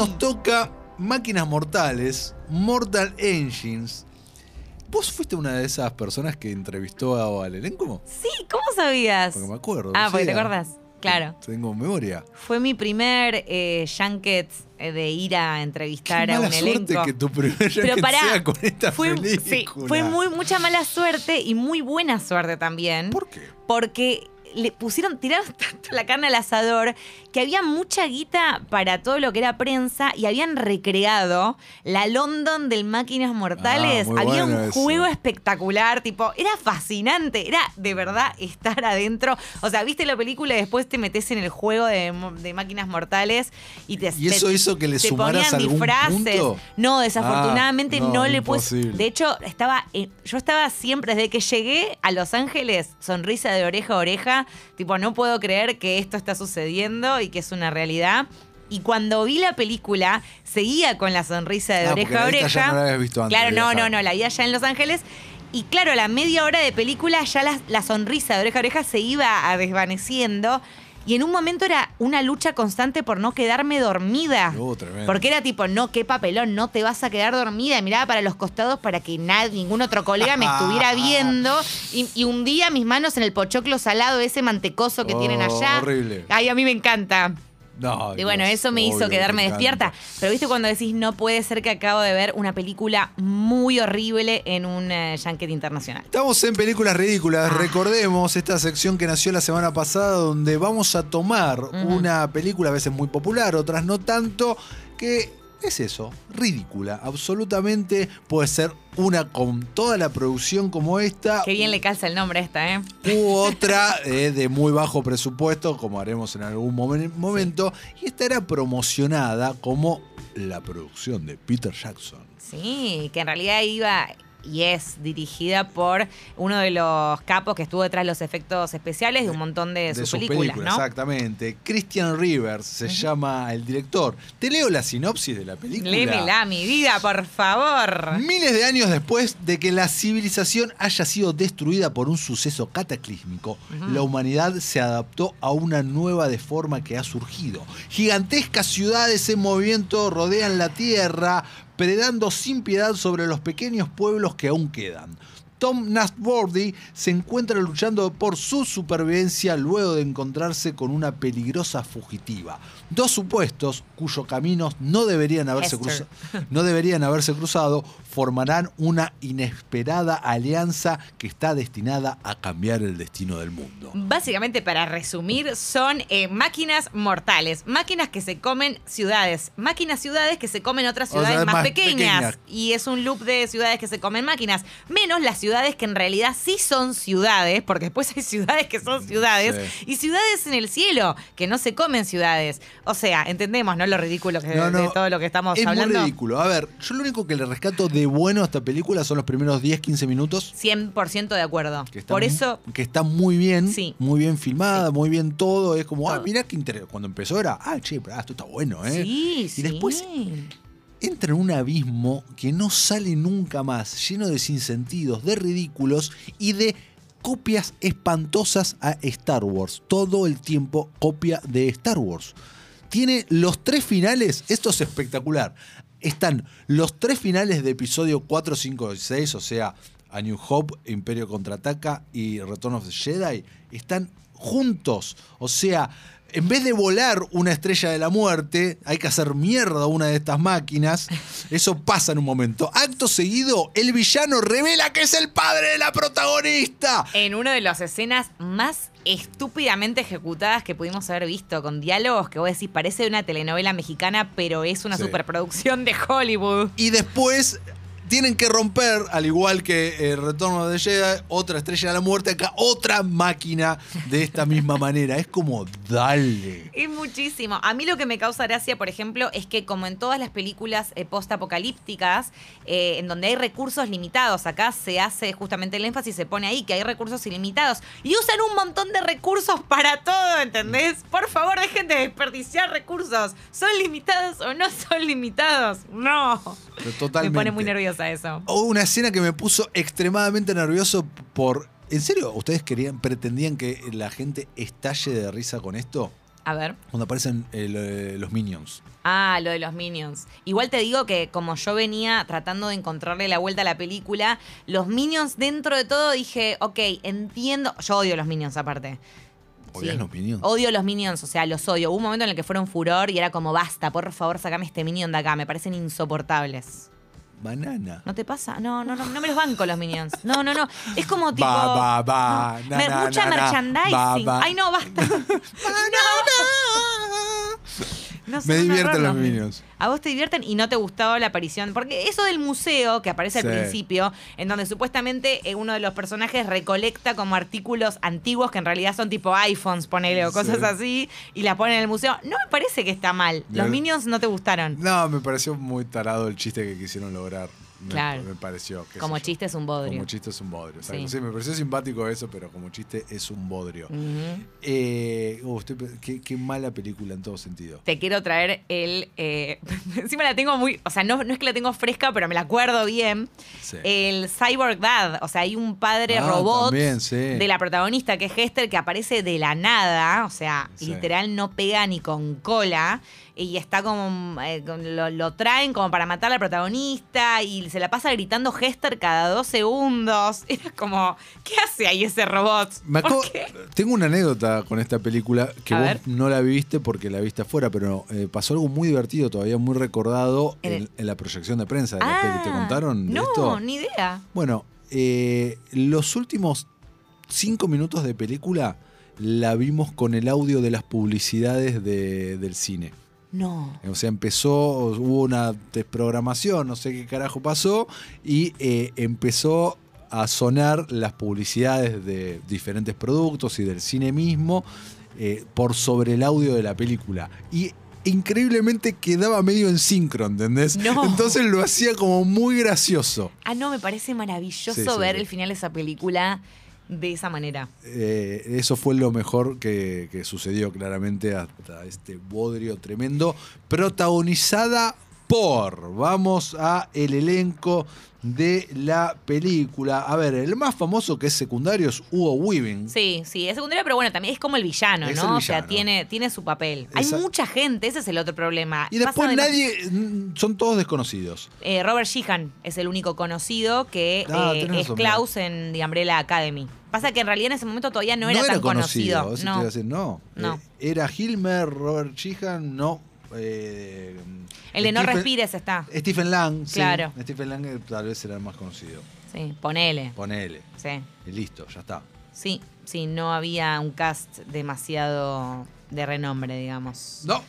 nos toca Máquinas Mortales, Mortal Engines. ¿Vos fuiste una de esas personas que entrevistó al elenco? Sí, ¿cómo sabías? Porque me acuerdo. Ah, porque te sí, acordás. Claro. Tengo memoria. Fue mi primer eh, junket eh, de ir a entrevistar Qué a un suerte elenco. que tu primer Pero pará, sea con esta fue, película. sí, fue muy, mucha mala suerte y muy buena suerte también. ¿Por qué? Porque le pusieron, tiraron tanto la carne al asador que había mucha guita para todo lo que era prensa y habían recreado la London del Máquinas Mortales. Ah, había bueno un eso. juego espectacular, tipo, era fascinante, era de verdad estar adentro. O sea, viste la película y después te metes en el juego de, de Máquinas Mortales y te ¿Y eso te- hizo que le te sumaras algún disfraces. punto? No, desafortunadamente Ah, no, no, le puse. De hecho, estaba, en- yo estaba siempre, desde que llegué a Los Ángeles, sonrisa de oreja a oreja, tipo, no puedo creer que esto está sucediendo y que es una realidad. Y cuando vi la película, seguía con la sonrisa de Ah, oreja a oreja. ya no la habías visto antes Claro, no, no, no, la vi allá en Los Ángeles. Y claro, a la media hora de película ya la, la sonrisa de oreja a oreja se iba desvaneciendo. Y en un momento era una lucha constante por no quedarme dormida. Oh, tremendo. Porque era tipo, no, qué papelón, no te vas a quedar dormida. Y miraba para los costados para que nadie, ningún otro colega me estuviera viendo. Y, y hundía mis manos en el pochoclo salado, ese mantecoso que Oh, tienen allá. horrible. Ay, a mí me encanta. No, Y bueno, Dios, eso me obvio hizo que quedarme despierta. Pero viste cuando decís, no puede ser que acabo de ver una película muy horrible en un eh, junket internacional. Estamos en películas ridículas. Recordemos esta sección que nació la semana pasada donde vamos a tomar una película a veces muy popular, otras no tanto, que es eso, ridícula. Absolutamente puede ser una con toda la producción como esta. Qué bien le calza el nombre a esta, ¿eh? U otra eh, de muy bajo presupuesto, como haremos en algún momen- momento. Y esta era promocionada como la producción de Peter Jackson. Sí, que en realidad iba y es dirigida por uno de los capos que estuvo detrás de los efectos especiales de un montón de, sus, películas, ¿no? Exactamente. Christian Rivers se llama el director. Te leo la sinopsis de la película. Lémela, mi vida, por favor. Miles de años después de que la civilización haya sido destruida por un suceso cataclísmico, la humanidad se adaptó a una nueva de forma que ha surgido. Gigantescas ciudades en movimiento rodean la Tierra, predando sin piedad sobre los pequeños pueblos que aún quedan. Tom Nasbordy se encuentra luchando por su supervivencia luego de encontrarse con una peligrosa fugitiva. Dos supuestos cuyos caminos no deberían haberse, cruza- no deberían haberse cruzado formarán una inesperada alianza que está destinada a cambiar el destino del mundo. Básicamente, para resumir, son eh, máquinas mortales, máquinas que se comen ciudades, máquinas ciudades que se comen otras ciudades más, más pequeñas. pequeñas. Y es un loop de ciudades que se comen máquinas, menos las ciudades que en realidad sí son ciudades, porque después hay ciudades que son ciudades, Sí. y ciudades en el cielo que no se comen ciudades. O sea, entendemos, ¿no? Lo ridículo que, No, no, de todo lo que estamos es hablando. muy ridículo. A ver, yo lo único que le rescato de bueno esta película son los primeros 10-15 minutos. 100% de acuerdo. Que está Por eso, que está muy bien, Sí. muy bien filmada, muy bien todo. Es como, ah, Todo. mirá qué interesante. Cuando empezó era, ah, che, pero, ah, esto está bueno, ¿eh? sí, y sí. después entra en un abismo que no sale nunca más, lleno de sinsentidos, de ridículos y de copias espantosas a Star Wars. Todo el tiempo copia de Star Wars. Tiene los tres finales, esto es espectacular. Están los tres finales de episodio 4, 5 y 6, o sea, A New Hope, Imperio Contraataca y Return of the Jedi, están juntos. O sea, en vez de volar una estrella de la muerte, hay que hacer mierda a una de estas máquinas. Eso pasa en un momento. Acto seguido, el villano revela que es el padre de la protagonista. En una de las escenas más estúpidamente ejecutadas que pudimos haber visto, con diálogos que vos decís parece una telenovela mexicana, pero es una Sí. superproducción de Hollywood. Y después tienen que romper, al igual que el Retorno de Jedi, otra estrella de la muerte, acá otra máquina de esta misma manera. Es como, dale. Es muchísimo. A mí lo que me causa gracia, por ejemplo, es que como en todas las películas eh, post-apocalípticas, eh, en donde hay recursos limitados, acá se hace justamente el énfasis, se pone ahí que hay recursos ilimitados. Y usan un montón de recursos para todo, ¿entendés? Por favor, dejen de desperdiciar recursos. ¿Son limitados o no son limitados? No. Totalmente. Me pone muy nerviosa eso. Hubo una escena que me puso extremadamente nervioso por... ¿En serio? ¿Ustedes querían, pretendían que la gente estalle de risa con esto? A ver. Cuando aparecen eh, lo- eh, los Minions. Ah, lo de los Minions. Igual te digo que como yo venía tratando de encontrarle la vuelta a la película, los Minions dentro de todo dije, ok, entiendo. Yo odio los Minions aparte. ¿Odias los Minions? Odio los Minions, o sea, los odio. Hubo un momento en el que fueron furor y era como, basta, por favor, sacame este Minion de acá. Me parecen insoportables. Banana. ¿No te pasa? No, no, no, no me los banco los Minions. No, no, no. Es como tipo. No, na, me- na, mucha na, merchandising. Ay, no, basta. No, Me divierten los Minions. A vos te divierten y no te gustaba la aparición. Porque eso del museo que aparece Sí. al principio, en donde supuestamente eh, uno de los personajes recolecta como artículos antiguos que en realidad son tipo iPhones, ponele, o cosas Sí. así, y las pone en el museo. No me parece que está mal. Los. Minions no te gustaron. No, me pareció muy tarado el chiste que quisieron lograr. Claro. me pareció. Como chiste es un bodrio. Como chiste es un bodrio. Sí. Sí. me pareció simpático eso, pero como chiste es un bodrio. Eh, estoy pe- qué, qué mala película en todo sentido. te quiero traer el. eh, encima la tengo muy. O sea, no, no es que la tengo fresca, pero me la acuerdo bien. Sí. El Cyborg Dad. O sea, hay un padre Ah, robot también, sí. de la protagonista, que es Hester, que aparece de la nada. O sea, literal no pega ni con cola. Y está como. eh, lo, lo traen como para matar al protagonista. Y se la pasa gritando Hester cada dos segundos. Era como. ¿Qué hace ahí ese robot? Me ¿Por acabo- qué? tengo una anécdota con esta película que A vos ver. no la viste porque la viste afuera, pero eh, pasó algo muy divertido, todavía muy recordado En en, el- en la proyección de prensa de la peli. ¿Te Ah, contaron de No, esto? ni idea. Bueno, eh, los últimos cinco minutos de película la vimos con el audio de las publicidades de- del cine. No. O sea, empezó, hubo una desprogramación, no sé qué carajo pasó, y eh, empezó a sonar las publicidades de diferentes productos y del cine mismo eh, por sobre el audio de la película. Y increíblemente quedaba medio en sincro, ¿entendés? No. Entonces lo hacía como muy gracioso. Ah, no, me parece maravilloso Sí, ver sí. el final de esa película de esa manera. Eh, eso fue lo mejor que, que sucedió claramente hasta este bodrio tremendo. Protagonizada por, vamos a el elenco de la película. A ver, el más famoso que es secundario es Hugo Weaving. Sí, sí, es secundario, pero bueno, también es como el villano, Es ¿no? el O sea, tiene, tiene su papel. Hay mucha gente, ese es el otro problema. Y después nadie, mm, son todos desconocidos. Eh, Robert Sheehan es el único conocido que Ah, eh, es razón, Klaus en The Umbrella Academy. Pasa que en realidad en ese momento todavía no era tan conocido. te No. iba a decir, no. No. Eh, era Hilmer, Robert Sheehan, no. eh, El de No Stephen- Respires está. Stephen Lang, sí. Claro. Stephen Lang eh, tal vez será el más conocido. Sí, ponele. Ponele. Sí. Y listo, ya está. Sí, sí, no había un cast demasiado de renombre, digamos. No.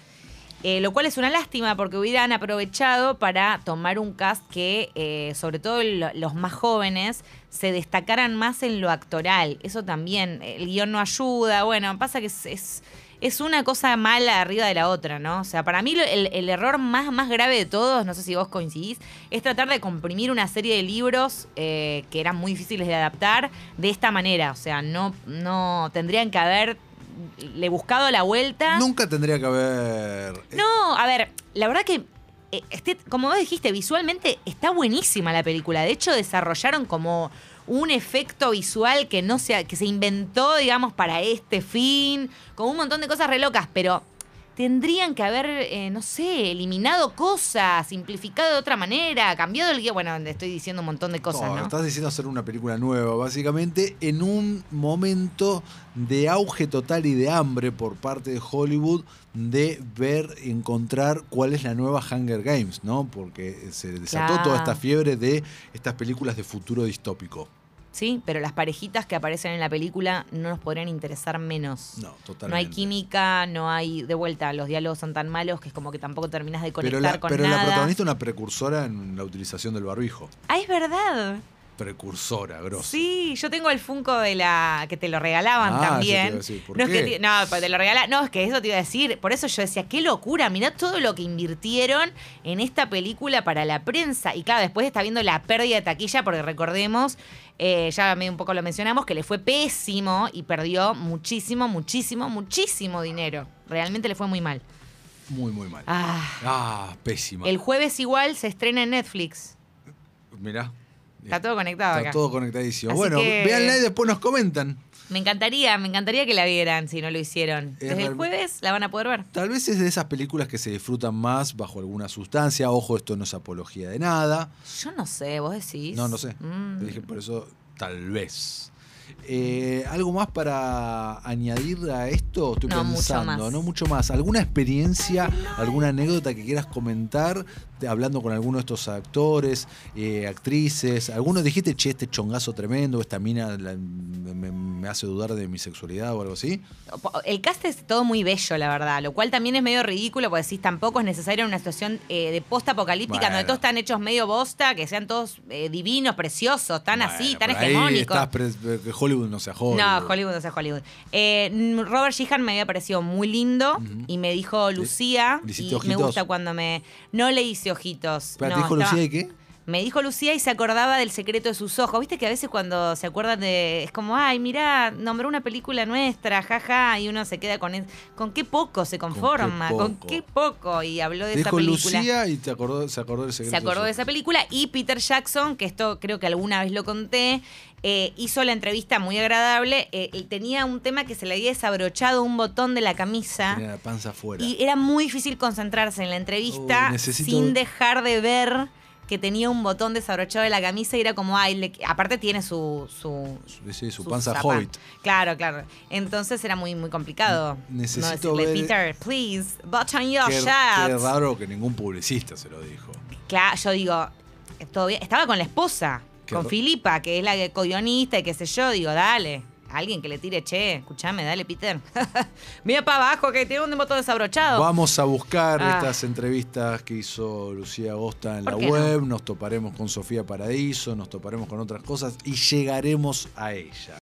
Eh, lo cual es una lástima porque hubieran aprovechado para tomar un cast que, eh, sobre todo lo- los más jóvenes, se destacaran más en lo actoral. Eso también, el guion no ayuda. Bueno, pasa que es, es, una cosa mala arriba de la otra, ¿no? O sea, para mí el error más, más grave de todos, no sé si vos coincidís, es tratar de comprimir una serie de libros eh, que eran muy difíciles de adaptar de esta manera. O sea, no, no tendrían que haber le buscado la vuelta. Nunca tendría que haber. eh, No, a ver, la verdad que, eh, este, como vos dijiste, visualmente está buenísima la película. De hecho, desarrollaron como un efecto visual que no se, que se inventó, digamos, para este fin, con un montón de cosas re locas, pero tendrían que haber, eh, no sé, eliminado cosas, simplificado de otra manera, cambiado el guion. Bueno, estoy diciendo un montón de cosas, no, ¿no? Estás diciendo hacer una película nueva, básicamente, en un momento de auge total y de hambre por parte de Hollywood de ver, encontrar cuál es la nueva Hunger Games, ¿no? Porque se desató Claro. toda esta fiebre de estas películas de futuro distópico. Sí, pero las parejitas que aparecen en la película no nos podrían interesar menos. No, totalmente. No hay química, no hay. De vuelta, los diálogos son tan malos que es como que tampoco terminas de conectar Pero, la, con pero la nada. protagonista es una precursora en la utilización del barbijo. Ah, es verdad. Precursora, grosso. Sí, yo tengo el Funko de la. que te lo regalaban Ah, eso te también. iba a decir, ¿por no, es que te, no, te lo No, es que eso te iba a decir. Por eso yo decía, qué locura. Mirá todo lo que invirtieron en esta película para la prensa. Y claro, después está viendo la pérdida de taquilla, porque recordemos, eh, ya medio un poco lo mencionamos, que le fue pésimo y perdió muchísimo, muchísimo, muchísimo dinero. Realmente le fue muy mal. Muy, muy mal. Ah. Ah, pésima. El jueves igual se estrena en Netflix. Mirá. Está todo conectado Está acá. todo conectadísimo. Así bueno, que- véanla y después nos comentan. Me encantaría, me encantaría que la vieran si no lo hicieron. Es Desde el jueves la van a poder ver. Tal vez es de esas películas que se disfrutan más bajo alguna sustancia. Ojo, esto no es apología de nada. Yo no sé, vos decís. No, no sé. Mm. Te dije por eso, tal vez. Eh, ¿Algo más para añadir a esto? Estoy No, mucho pensando, más. no mucho más. ¿Alguna experiencia, alguna anécdota que quieras comentar hablando con alguno de estos actores, eh, actrices? ¿Alguno dijiste, che, este chongazo tremendo, esta mina la- me, me hace dudar de mi sexualidad o algo así? El cast es todo muy bello, la verdad, lo cual también es medio ridículo, porque decís, tampoco es necesario en una situación eh, de post-apocalíptica Bueno. donde todos están hechos medio bosta, que sean todos eh, divinos, preciosos, tan así, tan hegemónicos. Hollywood no sea Hollywood. No, Hollywood, no sea Hollywood. Robert Sheehan me había parecido muy lindo y me dijo Lucía. ¿Le hiciste y me gusta cuando me. No le hice ojitos. Espera, no, ¿te dijo estaba- Lucía y qué? Me dijo Lucía y se acordaba del secreto de sus ojos. Viste que a veces cuando se acuerdan de. Es como, ay, mirá, nombró una película nuestra, jaja, y uno se queda con. es- ¿Con qué poco se conforma? ¿Con poco? qué poco? Y habló de Te esa dijo película. Lucía y te acordó, se acordó del secreto. Se acordó de de esa película y Peter Jackson, que esto creo que alguna vez lo conté, eh, hizo la entrevista muy agradable. eh, él tenía un tema que se le había desabrochado un botón de la camisa Tenía la panza afuera. y era muy difícil concentrarse en la entrevista Oh, necesito- sin dejar de ver que tenía un botón desabrochado de la camisa y era como, ay, le- aparte tiene su... su Sí, su su panza zapa- hobbit. Claro, claro. Entonces era muy, muy complicado. Necesito no decirle, ver- Peter, please, button your Qué, shirt. qué raro que ningún publicista se lo dijo. Claro, yo digo, todo bien. Estaba con la esposa, Qué con Filipa, que es la co-guionista y qué sé yo. Digo, dale, alguien que le tire, che, escúchame, dale, Peter. Mira para abajo que tiene un botón desabrochado. Vamos a buscar Ah. estas entrevistas que hizo Lucía Agosta en la ¿Por qué web, nos toparemos con Sofía Paradiso, nos toparemos con otras cosas y llegaremos a ella.